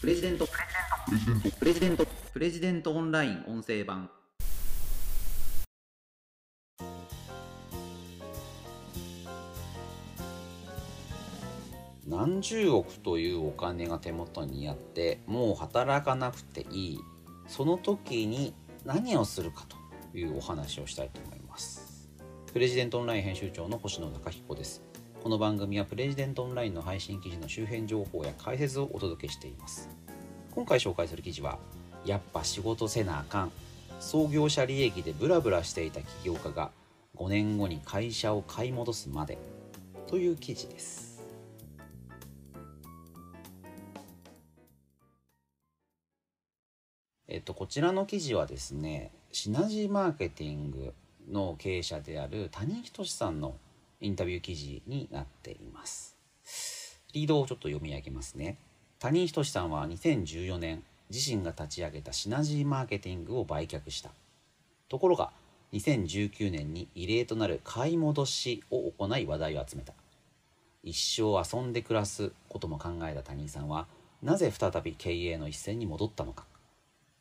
プレジデント。プレジデント。プレジデントオンライン音声版。何十億というお金が手元にあってもう働かなくていい。その時に何をするかというお話をしたいと思います。プレジデントオンライン編集長の星野貴彦です。この番組はプレジデントオンラインの配信記事の周辺情報や解説をお届けしています。今回紹介する記事はやっぱ仕事せなあかん。創業者利益でブラブラしていた起業家が5年後に会社を買い戻すまで。という記事です。えっと、こちらの記事はですねシナジーマーケティングの経営者である谷仁さんのインタビュー記事になっています。リードをちょっと読み上げますね。谷仁さんは2014年自身が立ち上げたシナジーマーケティングを売却した。ところが2019年に異例となる買い戻しを行い話題を集めた。一生遊んで暮らすことも考えた谷さんはなぜ再び経営の一線に戻ったのか。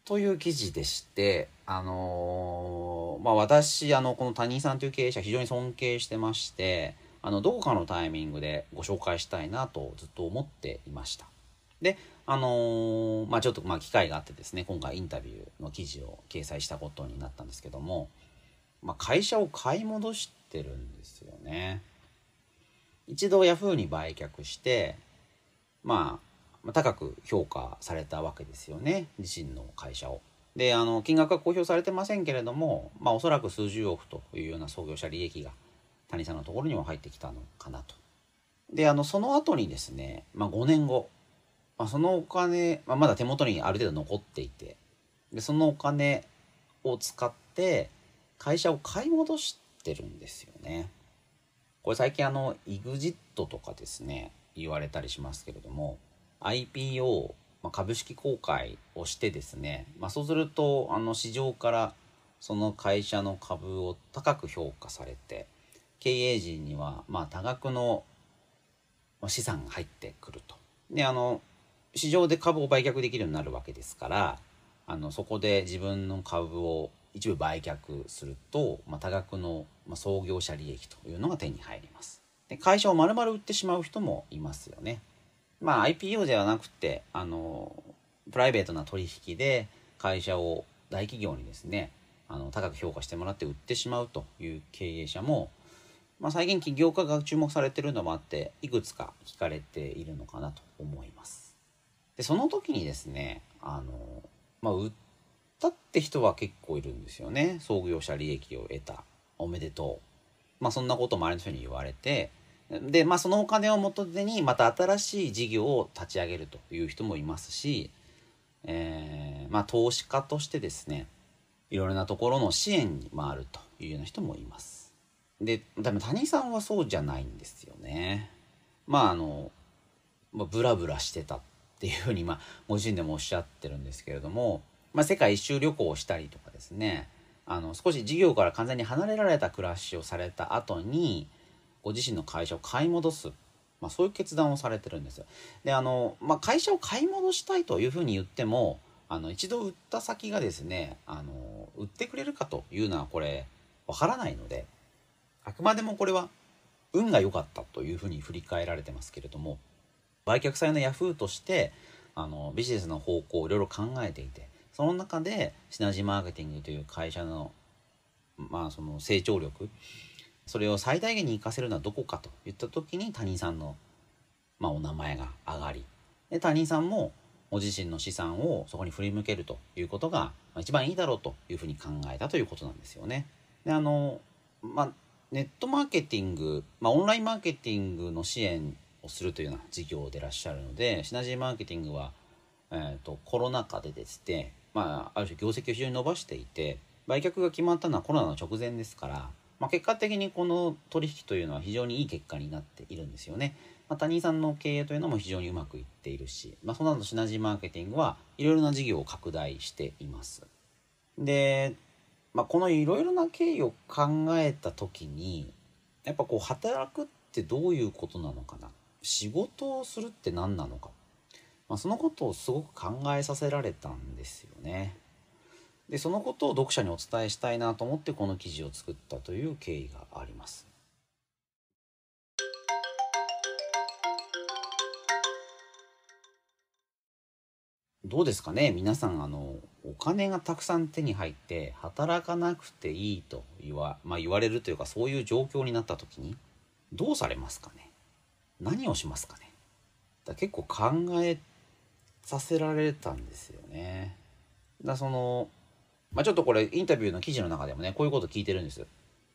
という記事でして、あのー、まあ、私あのこの谷井さんという経営者非常に尊敬してましてあのどこかのタイミングでご紹介したいなとずっと思っていました。であのー、まあ、ちょっとまあ機会があってですね今回インタビューの記事を掲載したことになったんですけども、まあ、会社を買い戻してるんですよね。一度ヤフーに売却してまあ高く評価されたわけですよね自身の会社を。であの金額は公表されてませんけれども、まあ、おそらく数十億というような創業者利益が谷さんのところにも入ってきたのかなと。であのその後にですね、まあ、5年後、まあ、そのお金、まあ、まだ手元にある程度残っていてでそのお金を使って会社を買い戻してるんですよね。これ最近あの EXIT とかですね言われたりしますけれども IPO、まあ、株式公開をしてですね、まあ、そうするとあの市場からその会社の株を高く評価されて経営陣にはまあ多額の資産が入ってくると。であの市場で株を売却できるようになるわけですからあのそこで自分の株を一部売却すると、まあ、多額の、まあ、創業者利益というのが手に入ります。で会社を丸々売ってしまう人もいますよね。まあ IPO ではなくてあのプライベートな取引で会社を大企業にですねあの高く評価してもらって売ってしまうという経営者も、まあ、最近起業家が注目されてるのもあっていくつか聞かれているのかなと思います。でその時にですねあの、まあ、売ったって人は結構いるんですよね創業者利益を得たおめでとう。まあそんなことを周りの人に言われてで、まあ、そのお金を元手にまた新しい事業を立ち上げるという人もいますし、えー、まあ、投資家としてですねいろいろなところの支援に回るというような人もいます。ででも谷さんはそうじゃないんですよね。まああの、まあ、ブラブラしてたっていうふうに、まあ、ご自身でもおっしゃってるんですけれども、まあ、世界一周旅行をしたりとかですねあの少し事業から完全に離れられた暮らしをされた後にご自身の会社を買い戻す、まあ、そういう決断をされてるんですよ。であの、まあ、会社を買い戻したいというふうに言ってもあの一度売った先がですねあの売ってくれるかというのはこれわからないのであくまでもこれは運が良かったというふうに振り返られてますけれども売却祭のヤフーとしてあのビジネスの方向をいろいろ考えていてその中でシナジーマーケティングという会社の,、まあその成長力それを最大限に活かせるのはどこかといった時に他人さんの、まあ、お名前が上がりで他人さんもご自身の資産をそこに振り向けるということが一番いいだろうというふうに考えたということなんですよね。であのまあ、ネットマーケティング、まあ、オンラインマーケティングの支援をするというような事業でいらっしゃるのでシナジーマーケティングは、えーと、コロナ禍でですね、まあ、ある種業績を非常に伸ばしていて売却が決まったのはコロナの直前ですからまあ、結果的にこの取引というのは非常にいい結果になっているんですよね。まあ、谷井さんの経営というのも非常にうまくいっているし、まあ、その後シナジーマーケティングはいろいろな事業を拡大しています。で、まあ、このいろいろな経緯を考えた時にやっぱこう働くってどういうことなのかな仕事をするって何なのかまあ、そのことをすごく考えさせられたんですよね。でそのことを読者にお伝えしたいなと思ってこの記事を作ったという経緯があります。どうですかね？皆さんあのお金がたくさん手に入って働かなくていいと言わ,、まあ、言われるというかそういう状況になった時にどうされますかね？何をしますかね？だ結構考えさせられたんですよね。だその、まあ、ちょっとこれインタビューの記事の中でもねこういうこと聞いてるんです。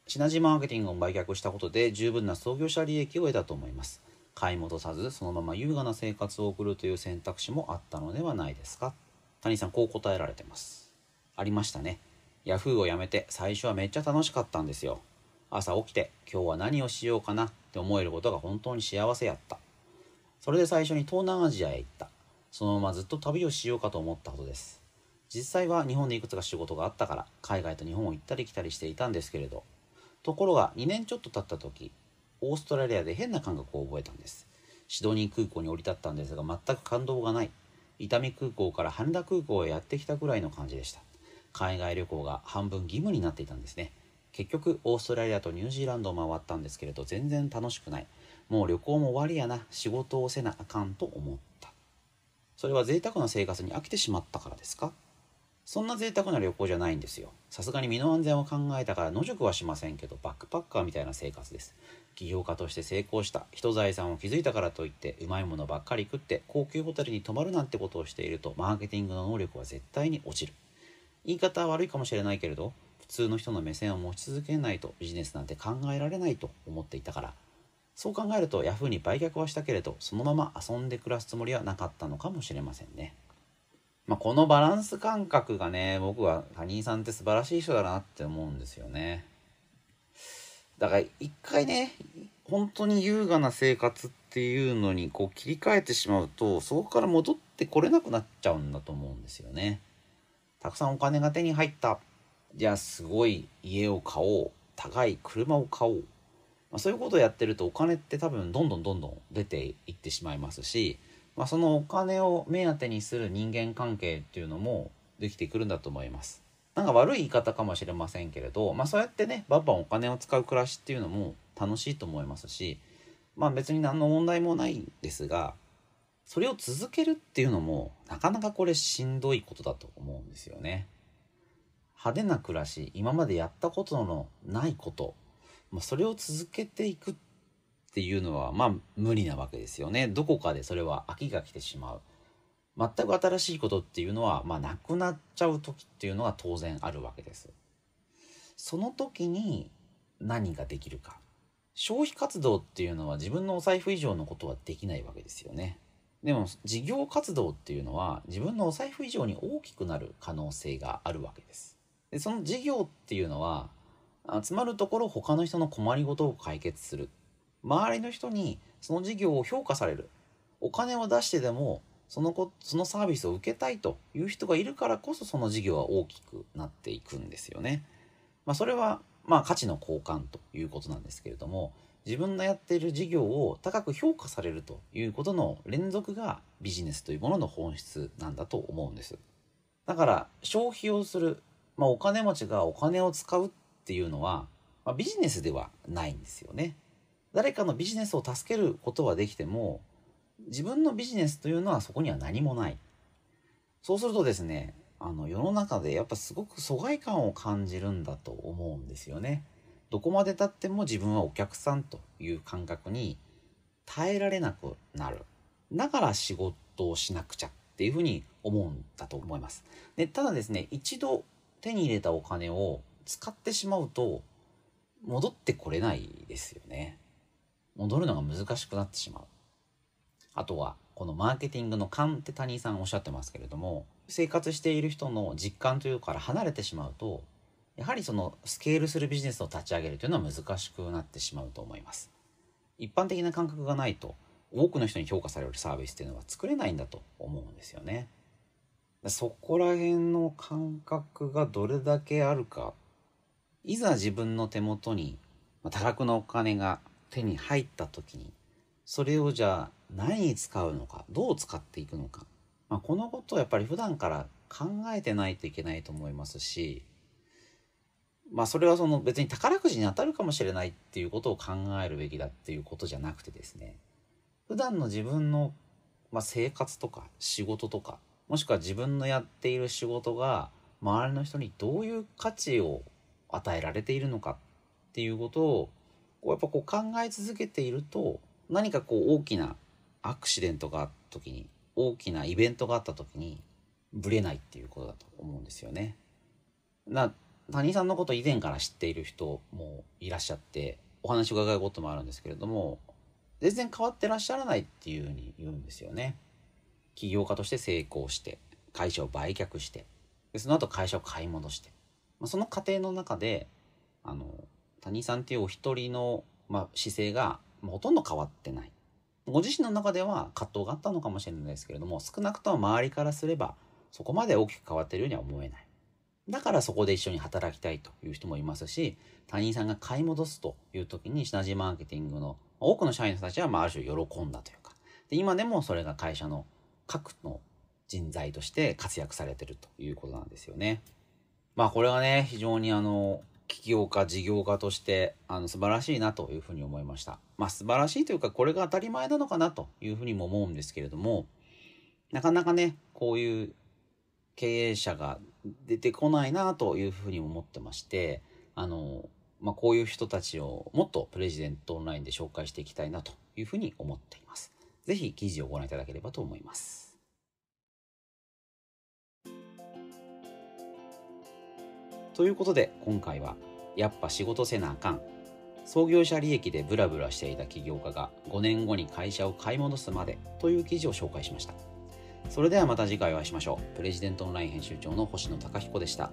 シナジーマーケティングを売却したことで十分な創業者利益を得たと思います。買い戻さずそのまま優雅な生活を送るという選択肢もあったのではないですか谷さんこう答えられてます。ありましたね。ヤフーを辞めて最初はめっちゃ楽しかったんですよ。朝起きて今日は何をしようかなって思えることが本当に幸せやった。それで最初に東南アジアへ行った。そのままずっと旅をしようかと思ったほどです。実際は日本でいくつか仕事があったから海外と日本を行ったり来たりしていたんですけれどところが2年ちょっと経った時オーストラリアで変な感覚を覚えたんですシドニー空港に降り立ったんですが全く感動がない伊丹空港から羽田空港へやってきたくらいの感じでした海外旅行が半分義務になっていたんですね結局オーストラリアとニュージーランドを回ったんですけれど全然楽しくない。もう旅行も終わりやな。仕事をせなあかんと思った。それは贅沢な生活に飽きてしまったからですか？そんな贅沢な旅行じゃないんですよ。さすがに身の安全を考えたから野宿はしませんけどバックパッカーみたいな生活です。起業家として成功した人財産を築いたからといってうまいものばっかり食って高級ホテルに泊まるなんてことをしているとマーケティングの能力は絶対に落ちる。言い方は悪いかもしれないけれど普通の人の目線を持ち続けないとビジネスなんて考えられないと思っていたからそう考えるとヤフーに売却はしたけれどそのまま遊んで暮らすつもりはなかったのかもしれませんね。まあ、このバランス感覚がね僕は谷井さんって素晴らしい人だなって思うんですよね。だから一回ね本当に優雅な生活っていうのにこう切り替えてしまうとそこから戻ってこれなくなっちゃうんだと思うんですよね。たくさんお金が手に入ったじゃあすごい家を買おう高い車を買おうまあ、そういうことをやってるとお金って多分どんどんどんどん出ていってしまいますし、まあ、そのお金を目当てにする人間関係っていうのもできてくるんだと思います。なんか悪い言い方かもしれませんけれど、まあ、そうやってねバンバンお金を使う暮らしっていうのも楽しいと思いますし、まあ、別に何の問題もないんですがそれを続けるっていうのもなかなかこれしんどいことだと思うんですよね。派手な暮らし今までやったことのないこと。まあ、それを続けていくっていうのはまあ無理なわけですよね。どこかでそれは飽きが来てしまう。全く新しいことっていうのはまあなくなっちゃう時っていうのは当然あるわけです。その時に何ができるか。消費活動っていうのは自分のお財布以上のことはできないわけですよね。でも事業活動っていうのは自分のお財布以上に大きくなる可能性があるわけです。でその事業っていうのは集まるところ他の人の困りごとを解決する周りの人にその事業を評価されるお金を出してでもそのこそのサービスを受けたいという人がいるからこそその事業は大きくなっていくんですよね。まあ、それはまあ価値の交換ということなんですけれども自分のやっている事業を高く評価されるということの連続がビジネスというものの本質なんだと思うんです。だから消費をする、まあ、お金持ちがお金を使うっていうのは、まあ、ビジネスではないんですよね。誰かのビジネスを助けることはできても自分のビジネスというのはそこには何もない。そうするとですねあの世の中でやっぱすごく疎外感を感じるんだと思うんですよね。どこまでたっても自分はお客さんという感覚に耐えられなくなる。だから仕事をしなくちゃっていうふうに思うんだと思います。でただですね一度手に入れたお金を使ってしまうと戻ってこれないですよね。戻るのが難しくなってしまう。あとはこのマーケティングの勘って谷井さんおっしゃってますけれども生活している人の実感というから離れてしまうとやはりそのスケールするビジネスを立ち上げるというのは難しくなってしまうと思います。一般的な感覚がないと多くの人に評価されるサービスっていうのは作れないんだと思うんですよね。そこら辺の感覚がどれだけあるか。いざ自分の手元に多額のお金が手に入った時にそれをじゃあ何に使うのかどう使っていくのか、まあ、このことをやっぱり普段から考えてないといけないと思いますしまあそれはその別に宝くじに当たるかもしれないっていうことを考えるべきだっていうことじゃなくてですね普段の自分の、まあ、生活とか仕事とかもしくは自分のやっている仕事が周りの人にどういう価値を与えられているのかっていうことをこうやっぱこう考え続けていると何かこう大きなアクシデントがあった時に大きなイベントがあった時にブレないっていうことだと思うんですよね。な谷さんのこと以前から知っている人もいらっしゃってお話を伺うこともあるんですけれども全然変わってらっしゃらないっていうふうに言うんですよね。起業家として成功して会社を売却してでその後会社を買い戻して、まあ、その過程の中であの谷さんっていうお一人の、まあ、姿勢がほとんど変わってない。ご自身の中では葛藤があったのかもしれないですけれども少なくとも周りからすればそこまで大きく変わってるようには思えない。だからそこで一緒に働きたいという人もいますし他人さんが買い戻すという時にシナジーマーケティングの多くの社員たちはまあある種喜んだというか。で今でもそれが会社の核の人材として活躍されてるということなんですよね。まあこれはね非常にあの起業家事業家としてあの素晴らしいなというふうに思いました。まあ素晴らしいというかこれが当たり前なのかなというふうにも思うんですけれどもなかなかねこういう経営者が出てこないなというふうに思ってましてあの、まあ、こういう人たちをもっとプレジデントオンラインで紹介していきたいなというふうに思っています。ぜひ記事をご覧いただければと思います。ということで今回はやっぱ仕事せなあかん創業者利益でブラブラしていた起業家が5年後に会社を買い戻すまでという記事を紹介しました。それではまた次回お会いしましょう。プレジデントオンライン編集長の星野貴彦でした。